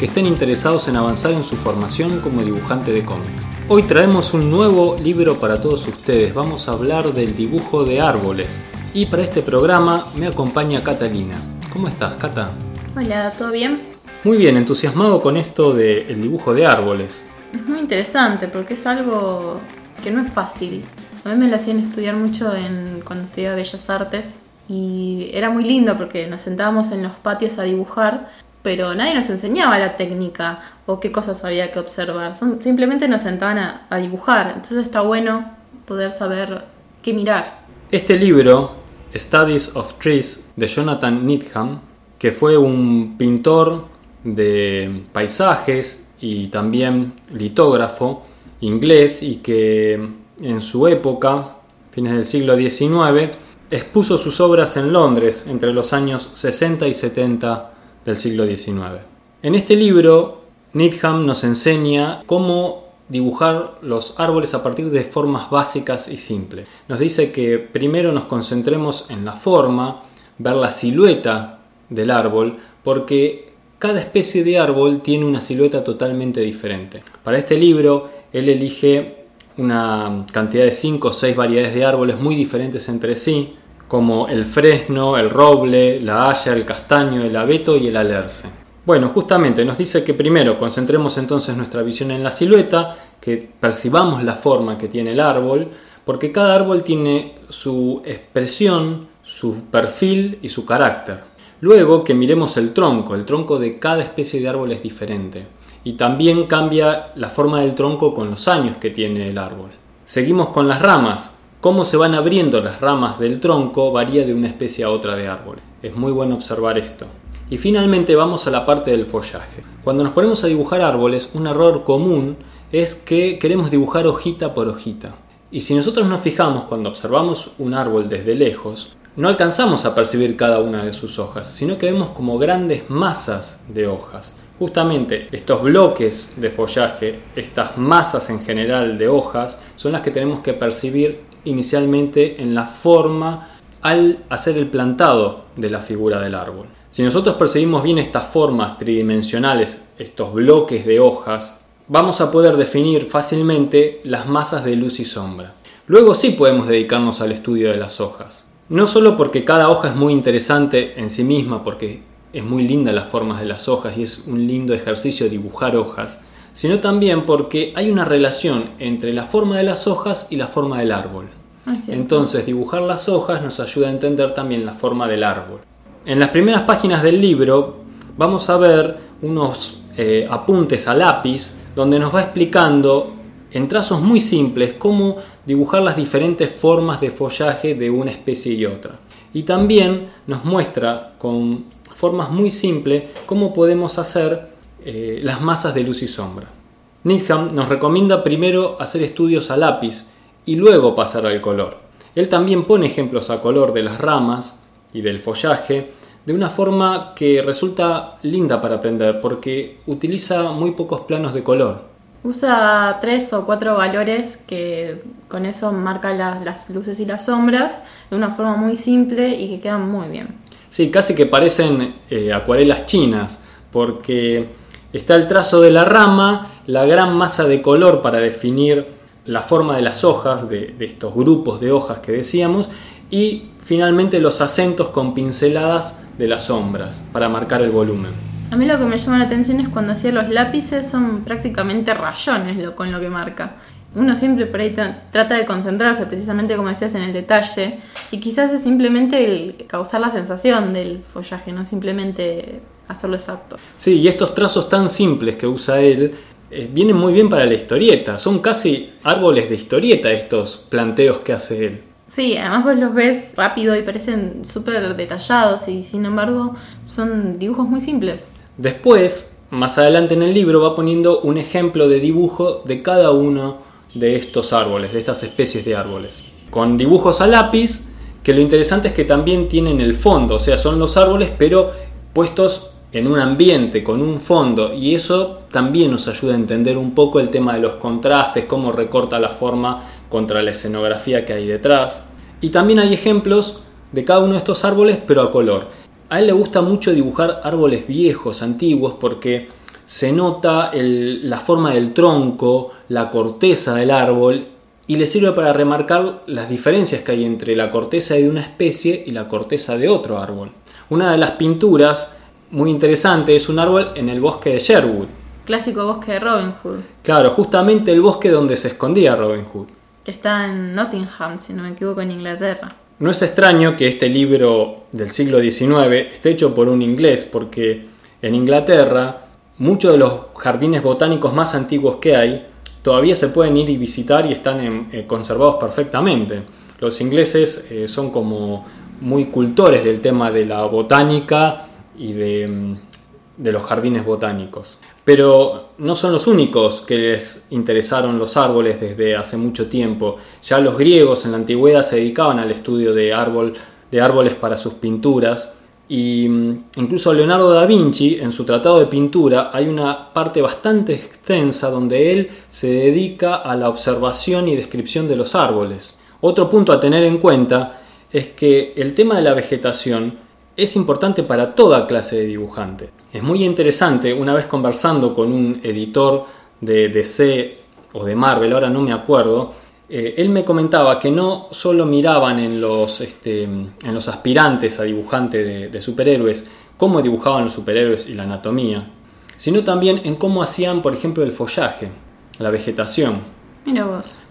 que estén interesados en avanzar en su formación como dibujante de cómics. Hoy traemos un nuevo libro para todos ustedes, vamos a hablar del dibujo de árboles y para este programa me acompaña Catalina. ¿Cómo estás, Cata? Hola, ¿todo bien? Muy bien, entusiasmado con esto del dibujo de árboles. Es muy interesante porque es algo que no es fácil. A mí me lo hacían estudiar mucho en, cuando estudiaba Bellas Artes y era muy lindo porque nos sentábamos en los patios a dibujar, pero nadie nos enseñaba la técnica o qué cosas había que observar. simplemente nos sentaban a, a dibujar. Entonces está bueno poder saber qué mirar. Este libro Studies of Trees de Jonathan Needham, que fue un pintor de paisajes y también litógrafo inglés y que en su época, fines del siglo XIX, expuso sus obras en Londres entre los años 60 y 70 del siglo XIX. En este libro, Needham nos enseña cómo dibujar los árboles a partir de formas básicas y simples. Nos dice que primero nos concentremos en la forma, ver la silueta del árbol, porque cada especie de árbol tiene una silueta totalmente diferente. Para este libro, él elige una cantidad de 5 o 6 variedades de árboles muy diferentes entre sí, como el fresno, el roble, la haya, el castaño, el abeto y el alerce. Bueno, justamente nos dice que primero concentremos entonces nuestra visión en la silueta, que percibamos la forma que tiene el árbol, porque cada árbol tiene su expresión, su perfil y su carácter. Luego que miremos el tronco, el tronco de cada especie de árbol es diferente y también cambia la forma del tronco con los años que tiene el árbol. Seguimos con las ramas. Cómo se van abriendo las ramas del tronco varía de una especie a otra de árbol. Es muy bueno observar esto. Y finalmente vamos a la parte del follaje. Cuando nos ponemos a dibujar árboles, un error común es que queremos dibujar hojita por hojita. Y si nosotros nos fijamos cuando observamos un árbol desde lejos, no alcanzamos a percibir cada una de sus hojas, sino que vemos como grandes masas de hojas. Justamente estos bloques de follaje, estas masas en general de hojas, son las que tenemos que percibir inicialmente en la forma al hacer el plantado de la figura del árbol. Si nosotros percibimos bien estas formas tridimensionales, estos bloques de hojas, vamos a poder definir fácilmente las masas de luz y sombra. Luego sí podemos dedicarnos al estudio de las hojas. No solo porque cada hoja es muy interesante en sí misma, porque es muy linda las formas de las hojas y es un lindo ejercicio dibujar hojas, sino también porque hay una relación entre la forma de las hojas y la forma del árbol. Entonces dibujar las hojas nos ayuda a entender también la forma del árbol. En las primeras páginas del libro vamos a ver unos eh, apuntes a lápiz donde nos va explicando en trazos muy simples cómo dibujar las diferentes formas de follaje de una especie y otra. Y también nos muestra con formas muy simples cómo podemos hacer eh, las masas de luz y sombra. Needham nos recomienda primero hacer estudios a lápiz y luego pasar al color. Él también pone ejemplos a color de las ramas y del follaje de una forma que resulta linda para aprender porque utiliza muy pocos planos de color. Usa tres o cuatro valores que con eso marca las luces y las sombras de una forma muy simple y que quedan muy bien. Sí, casi que parecen eh, acuarelas chinas porque está el trazo de la rama, la gran masa de color para definir la forma de las hojas, de estos grupos de hojas que decíamos, y finalmente los acentos con pinceladas de las sombras para marcar el volumen. A mí lo que me llama la atención es cuando hacía los lápices son prácticamente rayones lo, con lo que marca. Uno siempre por ahí trata de concentrarse precisamente como decías en el detalle y quizás es simplemente el causar la sensación del follaje, no simplemente hacerlo exacto. Sí, y estos trazos tan simples que usa él eh, vienen muy bien para la historieta, son casi árboles de historieta estos planteos que hace él. Sí, además vos los ves rápido y parecen súper detallados y sin embargo son dibujos muy simples. Después más adelante en el libro va poniendo un ejemplo de dibujo de cada uno de estos árboles, de estas especies de árboles. Con dibujos a lápiz, que lo interesante es que también tienen el fondo, o sea, son los árboles pero puestos en un ambiente, con un fondo, y eso también nos ayuda a entender un poco el tema de los contrastes, cómo recorta la forma contra la escenografía que hay detrás. Y también hay ejemplos de cada uno de estos árboles, pero a color. A él le gusta mucho dibujar árboles viejos, antiguos, porque se nota la forma del tronco, la corteza del árbol, y le sirve para remarcar las diferencias que hay entre la corteza de una especie y la corteza de otro árbol. Una de las pinturas muy interesante es un árbol en el bosque de Sherwood. Clásico bosque de Robin Hood. Claro, justamente el bosque donde se escondía Robin Hood. Que está en Nottingham, si no me equivoco, en Inglaterra. No es extraño que este libro del siglo XIX esté hecho por un inglés, porque en Inglaterra muchos de los jardines botánicos más antiguos que hay todavía se pueden ir y visitar y están eh, conservados perfectamente. Los ingleses eh, son como muy cultores del tema de la botánica y mm, de, los jardines botánicos. Pero no son los únicos que les interesaron los árboles desde hace mucho tiempo. Ya los griegos en la antigüedad se dedicaban al estudio de, árbol, de árboles para sus pinturas. Y mm, incluso Leonardo da Vinci, en su tratado de pintura, hay una parte bastante extensa donde él se dedica a la observación y descripción de los árboles. Otro punto a tener en cuenta es que el tema de la vegetación es importante para toda clase de dibujante. Es muy interesante, una vez conversando con un editor de DC o de Marvel, ahora no me acuerdo, eh, él me comentaba que no solo miraban en los, este, aspirantes a dibujante de superhéroes cómo dibujaban los superhéroes y la anatomía, sino también en cómo hacían, por ejemplo, el follaje, la vegetación.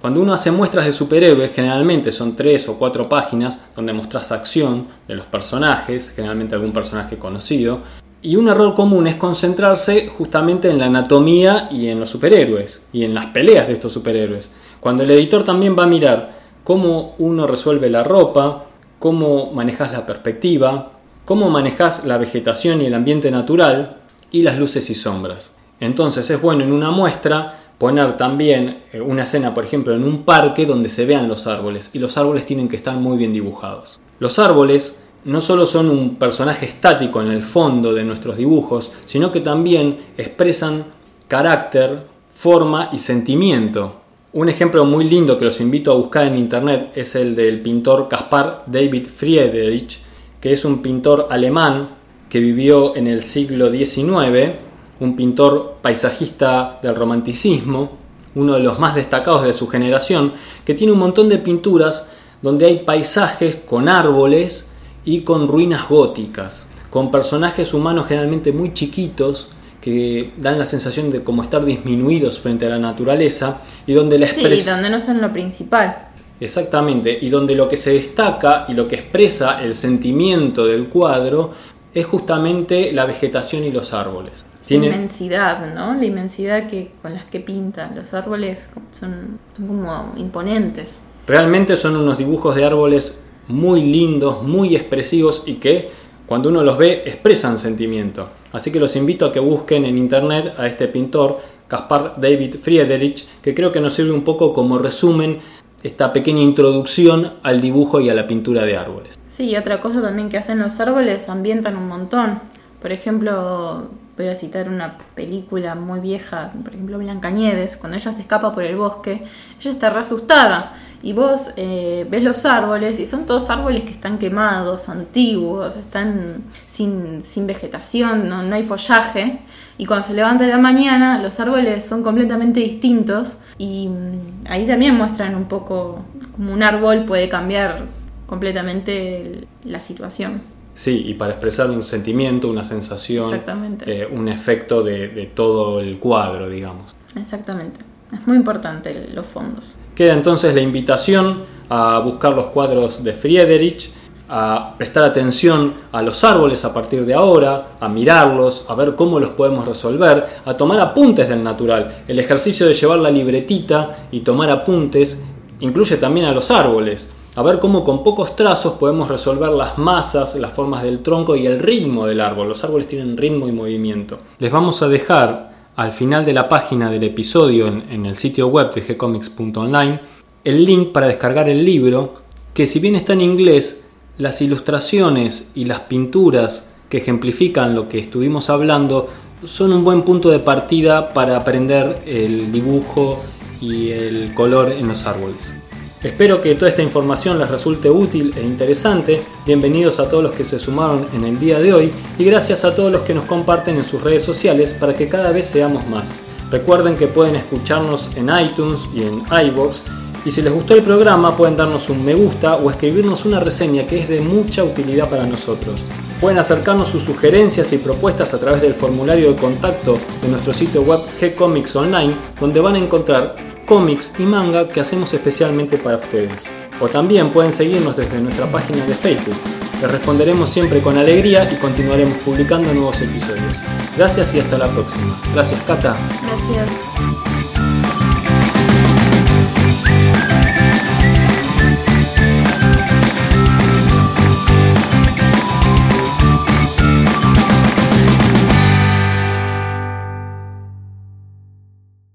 Cuando uno hace muestras de superhéroes, generalmente son tres o cuatro páginas donde mostras acción de los personajes, generalmente algún personaje conocido. Y un error común es concentrarse justamente en la anatomía y en los superhéroes, y en las peleas de estos superhéroes. Cuando el editor también va a mirar cómo uno resuelve la ropa, cómo manejas la perspectiva, cómo manejas la vegetación y el ambiente natural, y las luces y sombras. Entonces es bueno en una muestra poner también eh, una escena, por ejemplo, en un parque donde se vean los árboles y los árboles tienen que estar muy bien dibujados. Los árboles no solo son un personaje estático en el fondo de nuestros dibujos, sino que también expresan carácter, forma y sentimiento. Un ejemplo muy lindo que los invito a buscar en internet es el del pintor Caspar David Friedrich, que es un pintor alemán que vivió en el siglo XIX un pintor paisajista del romanticismo, uno de los más destacados de su generación, que tiene un montón de pinturas donde hay paisajes con árboles y con ruinas góticas, con personajes humanos generalmente muy chiquitos que dan la sensación de como estar disminuidos frente a la naturaleza y donde la expresión... Sí, donde no son lo principal. Exactamente, y donde lo que se destaca y lo que expresa el sentimiento del cuadro es justamente la vegetación y los árboles. La inmensidad, ¿no? La inmensidad que, con las que pinta. Los árboles son, como imponentes. Realmente son unos dibujos de árboles muy lindos, muy expresivos y que cuando uno los ve expresan sentimiento. Así que los invito a que busquen en internet a este pintor, Caspar David Friedrich, que creo que nos sirve un poco como resumen esta pequeña introducción al dibujo y a la pintura de árboles. Sí, otra cosa también que hacen los árboles, ambientan un montón. Por ejemplo, voy a citar una película muy vieja, por ejemplo Blancanieves, cuando ella se escapa por el bosque, ella está re asustada y vos eh, ves los árboles y son todos árboles que están quemados, antiguos, están sin, sin vegetación, no, no, hay follaje. Y cuando se levanta la mañana, los árboles son completamente distintos y mm, ahí también muestran un poco cómo un árbol puede cambiar completamente la situación. Sí, y para expresar un sentimiento, una sensación, eh, un efecto de, todo el cuadro, digamos. Exactamente. Es muy importante los fondos. Queda entonces la invitación a buscar los cuadros de Friedrich, a prestar atención a los árboles a partir de ahora, a mirarlos, a ver cómo los podemos resolver, a tomar apuntes del natural. El ejercicio de llevar la libretita y tomar apuntes incluye también a los árboles a ver cómo con pocos trazos podemos resolver las masas, las formas del tronco y el ritmo del árbol. Los árboles tienen ritmo y movimiento. Les vamos a dejar al final de la página del episodio en, el sitio web de gcomics.online el link para descargar el libro que si bien está en inglés, las ilustraciones y las pinturas que ejemplifican lo que estuvimos hablando son un buen punto de partida para aprender el dibujo y el color en los árboles. Espero que toda esta información les resulte útil e interesante. Bienvenidos a todos los que se sumaron en el día de hoy y gracias a todos los que nos comparten en sus redes sociales para que cada vez seamos más. Recuerden que pueden escucharnos en iTunes y en iBox y si les gustó el programa pueden darnos un me gusta o escribirnos una reseña que es de mucha utilidad para nosotros. Pueden acercarnos sus sugerencias y propuestas a través del formulario de contacto de nuestro sitio web Gcomics Online, donde van a encontrar cómics y manga que hacemos especialmente para ustedes. O también pueden seguirnos desde nuestra página de Facebook. Les responderemos siempre con alegría y continuaremos publicando nuevos episodios. Gracias y hasta la próxima. Gracias, Cata. Gracias.